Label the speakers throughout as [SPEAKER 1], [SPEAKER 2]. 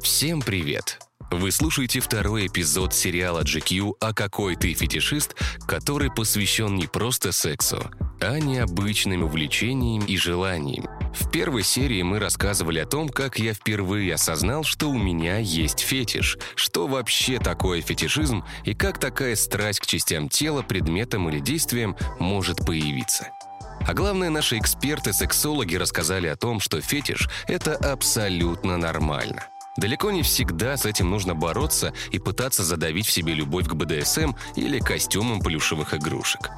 [SPEAKER 1] Всем привет! Вы слушаете второй эпизод сериала GQ «А какой ты фетишист», который посвящен не просто сексу, а необычным увлечениям и желаниям. В первой серии мы рассказывали о том, как я впервые осознал, что у меня есть фетиш, что вообще такое фетишизм и как такая страсть к частям тела, предметам или действиям может появиться. А главное, наши эксперты-сексологи рассказали о том, что фетиш – это абсолютно нормально – Далеко не всегда с этим нужно бороться и пытаться задавить в себе любовь к БДСМ или костюмам плюшевых игрушек.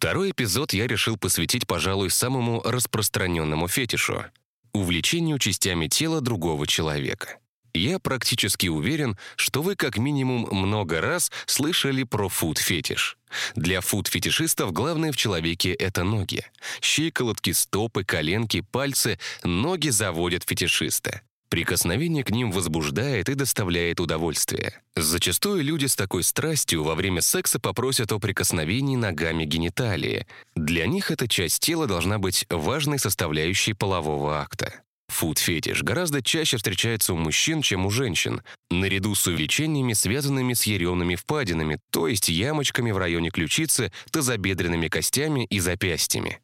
[SPEAKER 1] Второй эпизод я решил посвятить, пожалуй, самому распространенному фетишу – увлечению частями тела другого человека. Я практически уверен, что вы как минимум много раз слышали про фуд-фетиш. Для фуд-фетишистов главное в человеке — это ноги. Щиколотки, стопы, коленки, пальцы — ноги заводят фетишиста. Прикосновение к ним возбуждает и доставляет удовольствие. Зачастую люди с такой страстью во время секса попросят о прикосновении ногами гениталии. Для них эта часть тела должна быть важной составляющей полового акта. Фуд-фетиш гораздо чаще встречается у мужчин, чем у женщин, наряду с увлечениями, связанными с еремными впадинами, то есть ямочками в районе ключицы, тазобедренными костями и запястьями.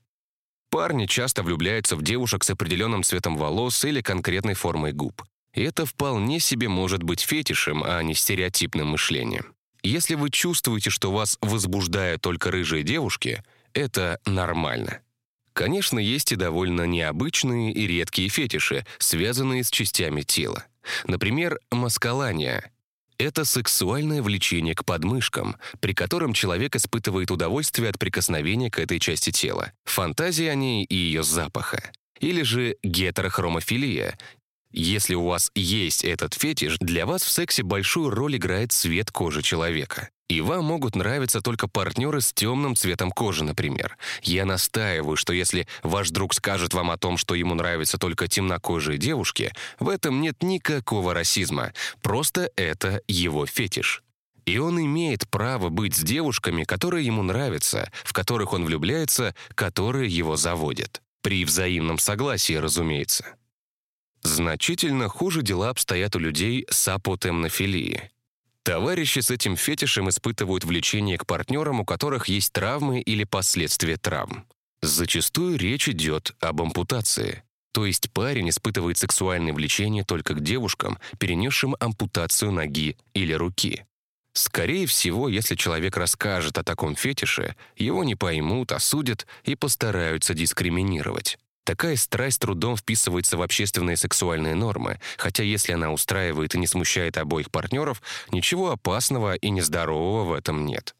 [SPEAKER 1] Парни часто влюбляются в девушек с определенным цветом волос или конкретной формой губ. И это вполне себе может быть фетишем, а не стереотипным мышлением. Если вы чувствуете, что вас возбуждают только рыжие девушки, это нормально. Конечно, есть и довольно необычные и редкие фетиши, связанные с частями тела. Например, маскалания. Это сексуальное влечение к подмышкам, при котором человек испытывает удовольствие от прикосновения к этой части тела, фантазии о ней и ее запаха. Или же гетерохромофилия. Если у вас есть этот фетиш, для вас в сексе большую роль играет цвет кожи человека. И вам могут нравиться только партнеры с темным цветом кожи, например. Я настаиваю, что если ваш друг скажет вам о том, что ему нравятся только темнокожие девушки, в этом нет никакого расизма. Просто это его фетиш. И он имеет право быть с девушками, которые ему нравятся, в которых он влюбляется, которые его заводят. При взаимном согласии, разумеется. Значительно хуже дела обстоят у людей с апотемнофилией. Товарищи с этим фетишем испытывают влечение к партнерам, у которых есть травмы или последствия травм. Зачастую речь идет об ампутации. То есть парень испытывает сексуальное влечение только к девушкам, перенесшим ампутацию ноги или руки. Скорее всего, если человек расскажет о таком фетише, его не поймут, осудят и постараются дискриминировать. Такая страсть трудом вписывается в общественные сексуальные нормы, хотя если она устраивает и не смущает обоих партнеров, ничего опасного и нездорового в этом нет.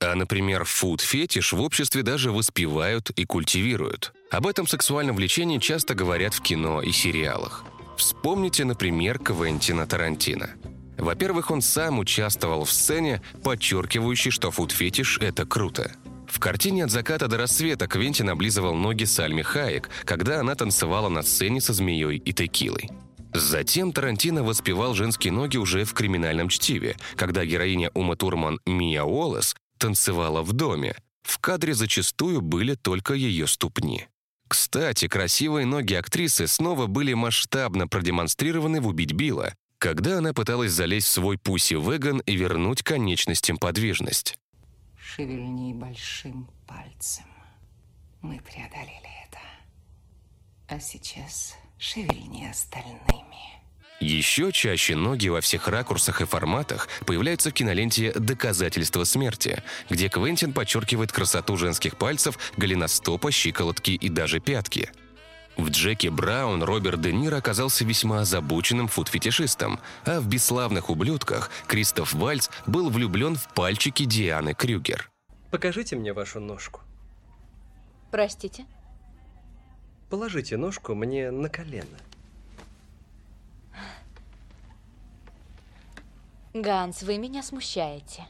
[SPEAKER 1] А, например, фуд-фетиш в обществе даже воспевают и культивируют. Об этом сексуальном влечении часто говорят в кино и сериалах. Вспомните, например, Квентина Тарантино. Во-первых, он сам участвовал в сцене, подчеркивающей, что фуд-фетиш — это круто. В картине «От заката до рассвета» Квентин облизывал ноги Сальми Хаек, когда она танцевала на сцене со змеей и текилой. Затем Тарантино воспевал женские ноги уже в «Криминальном чтиве», когда героиня Ума Турман Мия Уоллес танцевала в доме. В кадре зачастую были только ее ступни. Кстати, красивые ноги актрисы снова были масштабно продемонстрированы в «Убить Билла», когда она пыталась залезть в свой пуси-веган и вернуть конечностям подвижность.
[SPEAKER 2] Шевельни большим пальцем. Мы преодолели это. А сейчас шевельни остальными.
[SPEAKER 1] Еще чаще ноги во всех ракурсах и форматах появляются в киноленте «Доказательство смерти», где Квентин подчеркивает красоту женских пальцев, голеностопа, щиколотки и даже пятки. В Джеки Браун Роберт Де Ниро оказался весьма озабоченным фуд-фетишистом, а в «Бесславных ублюдках» Кристоф Вальц был влюблен в пальчики Дианы Крюгер.
[SPEAKER 3] Покажите мне вашу ножку.
[SPEAKER 4] Простите?
[SPEAKER 3] Положите ножку мне на колено.
[SPEAKER 4] Ганс, вы меня смущаете.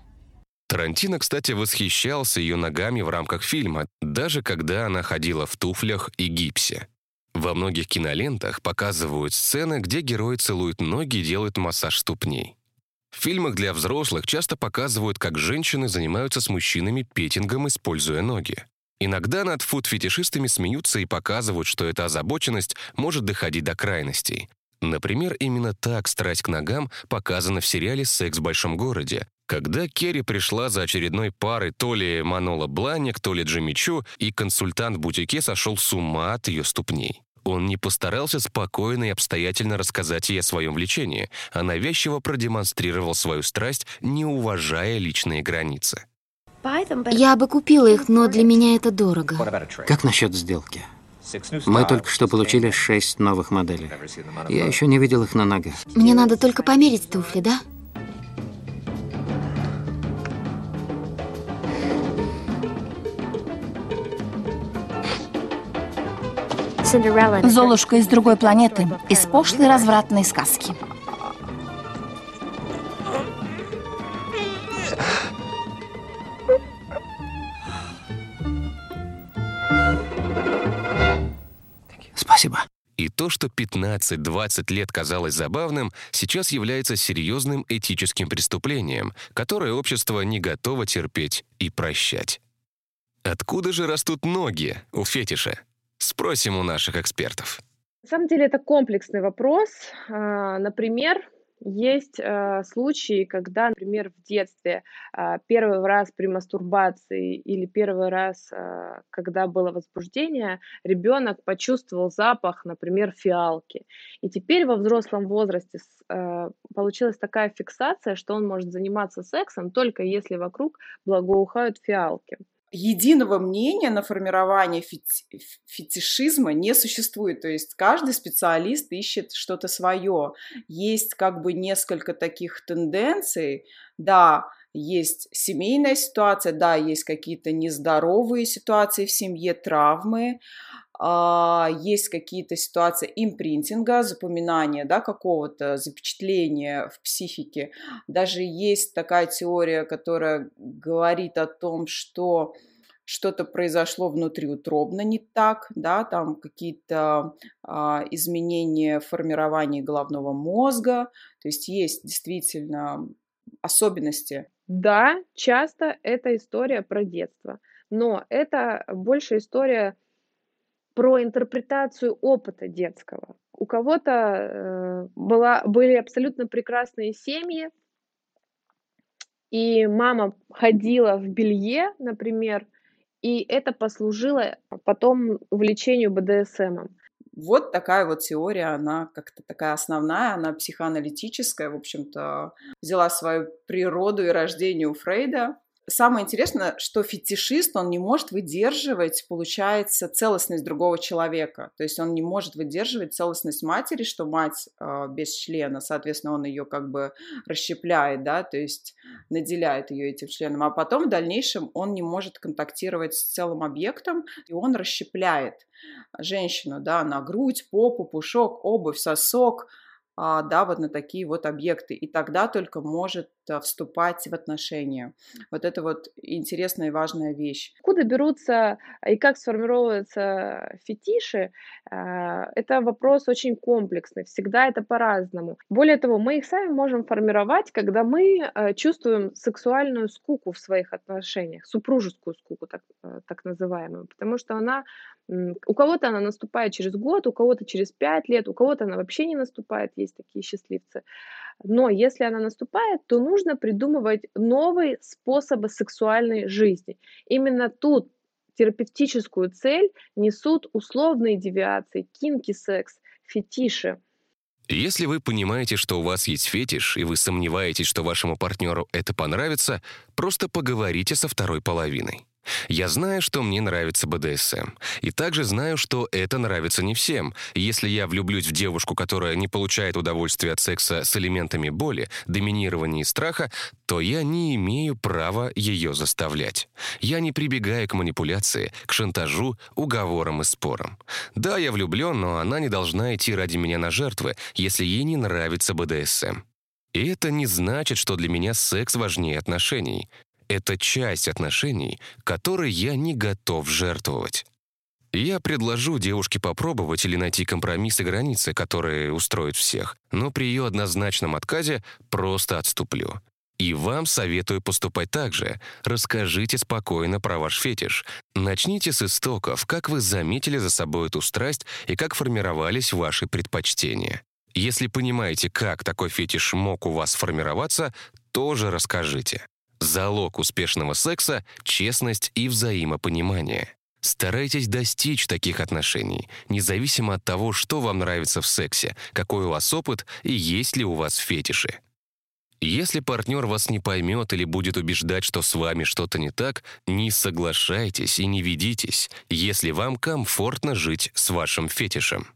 [SPEAKER 1] Тарантино, кстати, восхищался ее ногами в рамках фильма, даже когда она ходила в туфлях и гипсе. Во многих кинолентах показывают сцены, где герои целуют ноги и делают массаж ступней. В фильмах для взрослых часто показывают, как женщины занимаются с мужчинами петингом, используя ноги. Иногда над фуд-фетишистами смеются и показывают, что эта озабоченность может доходить до крайностей. Например, именно так страсть к ногам показана в сериале «Секс в большом городе», когда Керри пришла за очередной парой то ли Манола Бланник, то ли Джимми Чу, и консультант в бутике сошел с ума от ее ступней. Он не постарался спокойно и обстоятельно рассказать ей о своем влечении, а навязчиво продемонстрировал свою страсть, не уважая личные границы.
[SPEAKER 5] Я бы купила их, но для меня это дорого.
[SPEAKER 6] Как насчет сделки? Мы только что получили шесть новых моделей. Я еще не видел их на ногах.
[SPEAKER 5] Мне надо только померить туфли, да?
[SPEAKER 7] Золушка из другой планеты, из пошлой развратной сказки.
[SPEAKER 6] Спасибо.
[SPEAKER 1] И то, что 15-20 лет казалось забавным, сейчас является серьезным этическим преступлением, которое общество не готово терпеть и прощать. Откуда же растут ноги у фетиша? Спросим у наших экспертов.
[SPEAKER 8] На самом деле это комплексный вопрос. А, например, есть э, случаи, когда, например, в детстве э, первый раз при мастурбации или первый раз, когда было возбуждение, ребенок почувствовал запах, например, фиалки. И теперь во взрослом возрасте получилась такая фиксация, что он может заниматься сексом только если вокруг благоухают фиалки
[SPEAKER 9] единого мнения на формирование фети фетишизма не существует. То есть каждый специалист ищет что-то свое. Есть как бы несколько таких тенденций. Да, есть семейная ситуация, да, есть какие-то нездоровые ситуации в семье, травмы, есть какие-то ситуации импринтинга, запоминания, да, какого-то запечатления в психике. Даже есть такая теория, которая говорит о том, что что-то произошло внутриутробно не так, да, там какие-то а, изменения в формировании головного мозга, то есть есть действительно особенности.
[SPEAKER 8] Да, часто это история про детство, но это больше история про интерпретацию опыта детского. У кого-то э, была, были абсолютно прекрасные семьи, и мама ходила в белье, например, и это послужило потом увлечению БДСМом.
[SPEAKER 9] Вот такая вот теория, она как-то такая основная, она психоаналитическая, в общем-то, взяла свою природу и рождение у Фрейда, Самое интересное, что фетишист, он не может выдерживать, получается, целостность другого человека. То есть он не может выдерживать целостность матери, что мать э, без члена, соответственно, он ее как бы расщепляет, да, то есть наделяет ее этим членом. А потом в дальнейшем он не может контактировать с целым объектом, и он расщепляет женщину, да, на грудь, попу, пушок, обувь, сосок, а, да, вот на такие вот объекты. И тогда только может вступать в отношения. Вот это вот интересная и важная вещь.
[SPEAKER 8] Откуда берутся и как сформировываются фетиши, а, это вопрос очень комплексный. Всегда это по-разному. Более того, мы их сами можем формировать, когда мы чувствуем сексуальную скуку в своих отношениях, супружескую скуку, так, так называемую, потому что она у кого-то она наступает через год, у кого-то через пять лет, у кого-то она вообще не наступает, есть такие счастливцы. Но если она наступает, то нужно придумывать новые способы сексуальной жизни. Именно тут терапевтическую цель несут условные девиации, кинки-секс, фетиши.
[SPEAKER 1] Если вы понимаете, что у вас есть фетиш, и вы сомневаетесь, что вашему партнеру это понравится, просто поговорите со второй половиной. Я знаю, что мне нравится БДСМ. И также знаю, что это нравится не всем. Если я влюблюсь в девушку, которая не получает удовольствия от секса с элементами боли, доминирования и страха, то я не имею права ее заставлять. Я не прибегаю к манипуляции, к шантажу, уговорам и спорам. Да, я влюблен, но она не должна идти ради меня на жертвы, если ей не нравится БДСМ. И это не значит, что для меня секс важнее отношений. Это часть отношений, которой я не готов жертвовать. Я предложу девушке попробовать или найти компромисс и границы, которые устроят всех, но при ее однозначном отказе просто отступлю. И вам советую поступать так же. Расскажите спокойно про ваш фетиш. Начните с истоков, как вы заметили за собой эту страсть и как формировались ваши предпочтения. Если понимаете, как такой фетиш мог у вас сформироваться, тоже расскажите. Залог успешного секса — честность и взаимопонимание. Старайтесь достичь таких отношений, независимо от того, что вам нравится в сексе, какой у вас опыт и есть ли у вас фетиши. Если партнер вас не поймет или будет убеждать, что с вами что-то не так, не соглашайтесь и не ведитесь, если вам комфортно жить с вашим фетишем.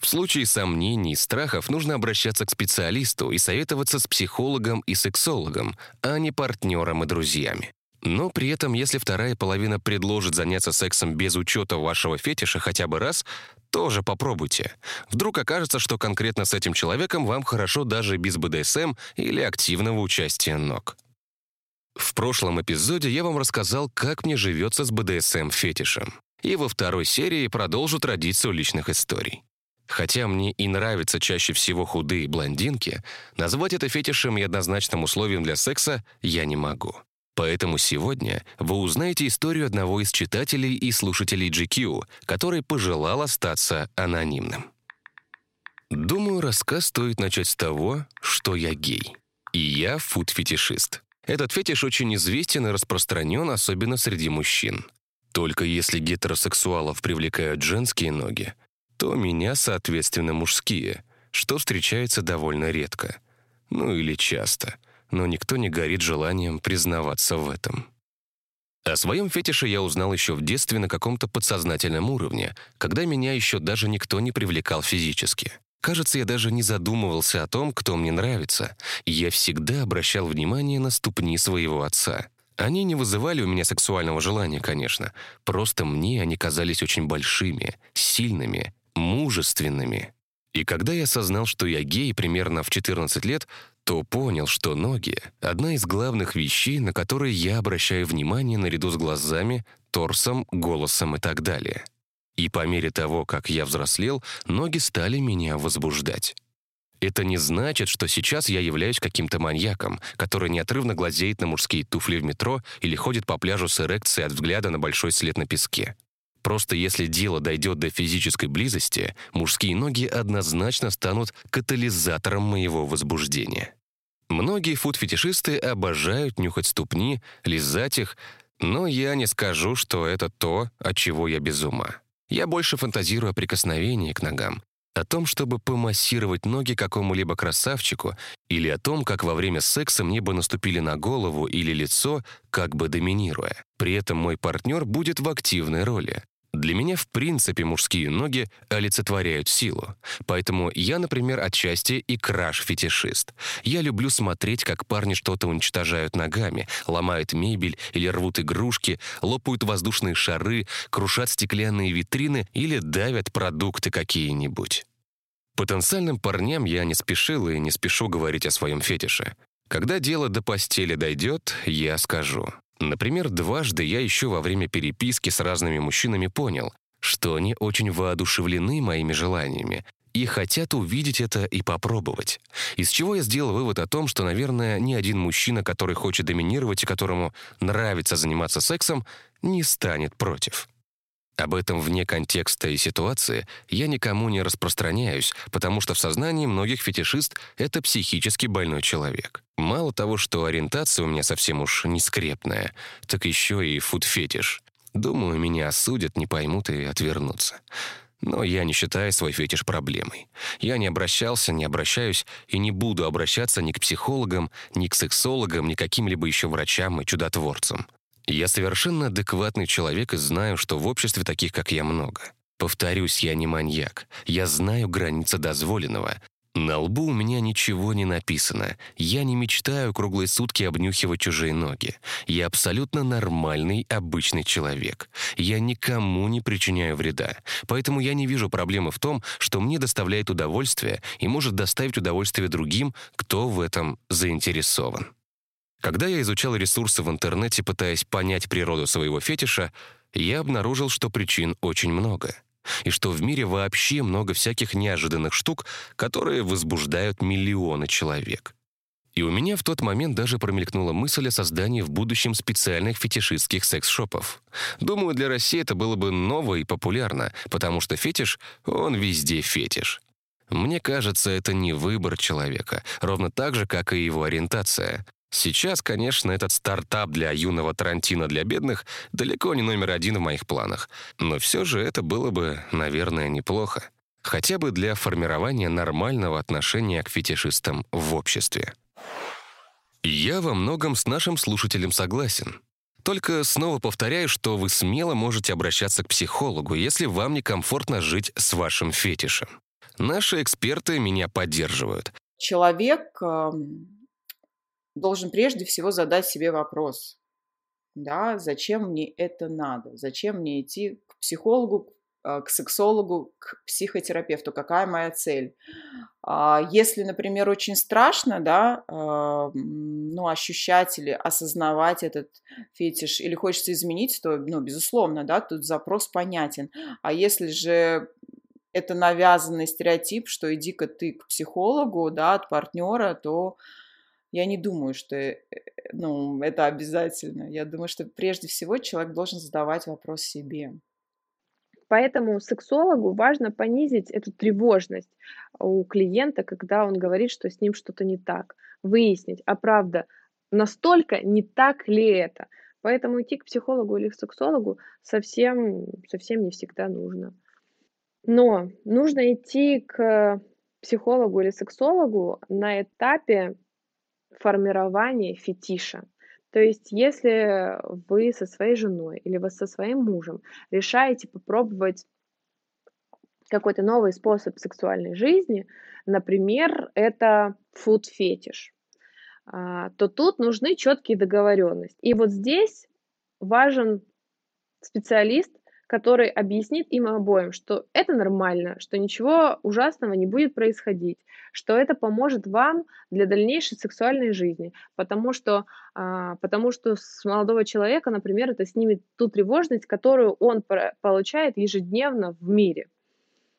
[SPEAKER 1] В случае сомнений страхов нужно обращаться к специалисту и советоваться с психологом и сексологом, а не партнером и друзьями. Но при этом, если вторая половина предложит заняться сексом без учета вашего фетиша хотя бы раз, тоже попробуйте. Вдруг окажется, что конкретно с этим человеком вам хорошо даже без БДСМ или активного участия ног. В прошлом эпизоде я вам рассказал, как мне живется с БДСМ-фетишем. И во второй серии продолжу традицию личных историй. Хотя мне и нравятся чаще всего худые блондинки, назвать это фетишем и однозначным условием для секса я не могу. Поэтому сегодня вы узнаете историю одного из читателей и слушателей GQ, который пожелал остаться анонимным. Думаю, рассказ стоит начать с того, что я гей. И я фуд-фетишист. Этот фетиш очень известен и распространен, особенно среди мужчин. Только если гетеросексуалов привлекают женские ноги, то меня, соответственно, мужские, что встречается довольно редко. Ну или часто — но никто не горит желанием признаваться в этом. О своем фетише я узнал еще в детстве на каком-то подсознательном уровне, когда меня еще даже никто не привлекал физически. Кажется, я даже не задумывался о том, кто мне нравится, я всегда обращал внимание на ступни своего отца. Они не вызывали у меня сексуального желания, конечно, просто мне они казались очень большими, сильными, мужественными. И когда я осознал, что я гей примерно в 14 лет, то понял, что ноги — одна из главных вещей, на которые я обращаю внимание наряду с глазами, торсом, голосом и так далее. И по мере того, как я взрослел, ноги стали меня возбуждать. Это не значит, что сейчас я являюсь каким-то маньяком, который неотрывно глазеет на мужские туфли в метро или ходит по пляжу с эрекцией от взгляда на большой след на песке. Просто если дело дойдет до физической близости, мужские ноги однозначно станут катализатором моего возбуждения. Многие фуд-фетишисты обожают нюхать ступни, лизать их, но я не скажу, что это то, от чего я без ума. Я больше фантазирую о прикосновении к ногам, о том, чтобы помассировать ноги какому-либо красавчику, или о том, как во время секса мне бы наступили на голову или лицо, как бы доминируя. При этом мой партнер будет в активной роли. Для меня, в принципе, мужские ноги олицетворяют силу. Поэтому я, например, отчасти и краш-фетишист. Я люблю смотреть, как парни что-то уничтожают ногами, ломают мебель или рвут игрушки, лопают воздушные шары, крушат стеклянные витрины или давят продукты какие-нибудь. Потенциальным парням я не спешил и не спешу говорить о своем фетише. Когда дело до постели дойдет, я скажу. Например, дважды я еще во время переписки с разными мужчинами понял, что они очень воодушевлены моими желаниями и хотят увидеть это и попробовать. Из чего я сделал вывод о том, что, наверное, ни один мужчина, который хочет доминировать и которому нравится заниматься сексом, не станет против. Об этом вне контекста и ситуации я никому не распространяюсь, потому что в сознании многих фетишист — это психически больной человек. Мало того, что ориентация у меня совсем уж не скрепная, так еще и фуд-фетиш. Думаю, меня осудят, не поймут и отвернутся. Но я не считаю свой фетиш проблемой. Я не обращался, не обращаюсь и не буду обращаться ни к психологам, ни к сексологам, ни к каким-либо еще врачам и чудотворцам. Я совершенно адекватный человек и знаю, что в обществе таких, как я, много. Повторюсь, я не маньяк. Я знаю границы дозволенного. На лбу у меня ничего не написано. Я не мечтаю круглые сутки обнюхивать чужие ноги. Я абсолютно нормальный, обычный человек. Я никому не причиняю вреда. Поэтому я не вижу проблемы в том, что мне доставляет удовольствие и может доставить удовольствие другим, кто в этом заинтересован. Когда я изучал ресурсы в интернете, пытаясь понять природу своего фетиша, я обнаружил, что причин очень много. И что в мире вообще много всяких неожиданных штук, которые возбуждают миллионы человек. И у меня в тот момент даже промелькнула мысль о создании в будущем специальных фетишистских секс-шопов. Думаю, для России это было бы ново и популярно, потому что фетиш, он везде фетиш. Мне кажется, это не выбор человека, ровно так же, как и его ориентация. Сейчас, конечно, этот стартап для юного Тарантино для бедных далеко не номер один в моих планах, но все же это было бы, наверное, неплохо. Хотя бы для формирования нормального отношения к фетишистам в обществе. Я во многом с нашим слушателем согласен. Только снова повторяю, что вы смело можете обращаться к психологу, если вам некомфортно жить с вашим фетишем. Наши эксперты меня поддерживают.
[SPEAKER 9] Человек должен прежде всего задать себе вопрос, да, зачем мне это надо, зачем мне идти к психологу, а, к сексологу, к психотерапевту, какая моя цель. А, если, например, очень страшно, да, ну, ощущать или осознавать этот фетиш, или хочется изменить, то, ну, безусловно, да, тут запрос понятен. А если же это навязанный стереотип, что иди-ка ты к психологу, да, от партнера, то я не думаю, что э, ну, это обязательно. Я думаю, что прежде всего человек должен задавать вопрос себе.
[SPEAKER 8] Поэтому сексологу важно понизить эту тревожность у клиента, когда он говорит, что с ним что-то не так. Выяснить, а правда, настолько не так ли это. Поэтому идти к психологу или к сексологу совсем, совсем не всегда нужно. Но нужно идти к психологу или сексологу на этапе формирования фетиша. То есть, если вы со своей женой или вы со своим мужем решаете попробовать какой-то новый способ сексуальной жизни, например, это фуд-фетиш, а, то тут нужны четкие договоренности. И вот здесь важен специалист, который объяснит им обоим, что это нормально, что ничего ужасного не будет происходить, что это поможет вам для дальнейшей сексуальной жизни, потому что, а, потому что с молодого человека, например, это снимет ту тревожность, которую он получает ежедневно в мире.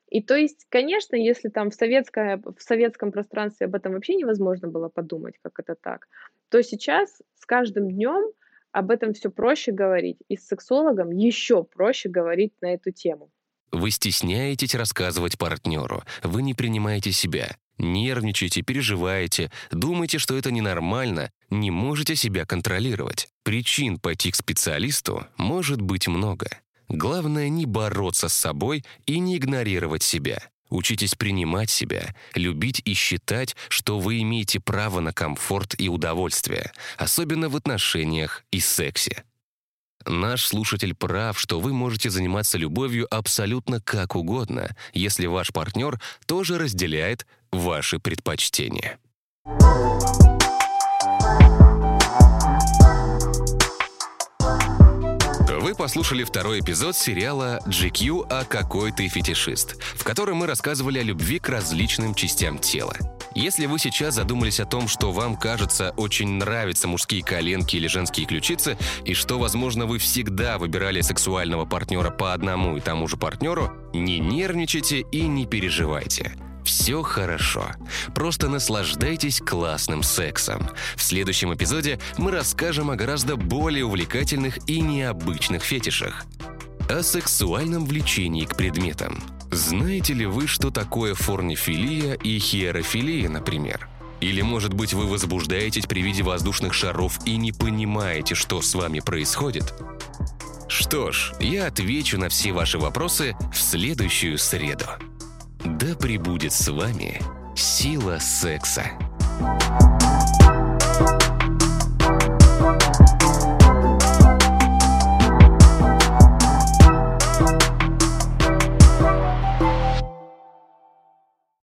[SPEAKER 8] И то есть, конечно, если там в, советское, в советском пространстве об этом вообще невозможно было подумать, как это так, то сейчас с каждым днем об этом все проще говорить, и с сексологом еще проще говорить на эту тему.
[SPEAKER 1] Вы стесняетесь рассказывать партнеру, вы не принимаете себя, нервничаете, переживаете, думаете, что это ненормально, не можете себя контролировать. Причин пойти к специалисту может быть много. Главное не бороться с собой и не игнорировать себя. Учитесь принимать себя, любить и считать, что вы имеете право на комфорт и удовольствие, особенно в отношениях и сексе. Наш слушатель прав, что вы можете заниматься любовью абсолютно как угодно, если ваш партнер тоже разделяет ваши предпочтения. Вы послушали второй эпизод сериала GQ «А какой ты фетишист», в котором мы рассказывали о любви к различным частям тела. Если вы сейчас задумались о том, что вам, кажется, очень нравятся мужские коленки или женские ключицы, и что, возможно, вы всегда выбирали сексуального партнера по одному и тому же партнеру, не нервничайте и не переживайте. Все хорошо. Просто наслаждайтесь классным сексом. В следующем эпизоде мы расскажем о гораздо более увлекательных и необычных фетишах. О сексуальном влечении к предметам. Знаете ли вы, что такое форнифилия и хиерофилия, например? Или, может быть, вы возбуждаетесь при виде воздушных шаров и не понимаете, что с вами происходит? Что ж, я отвечу на все ваши вопросы в следующую среду. Да пребудет с вами сила секса.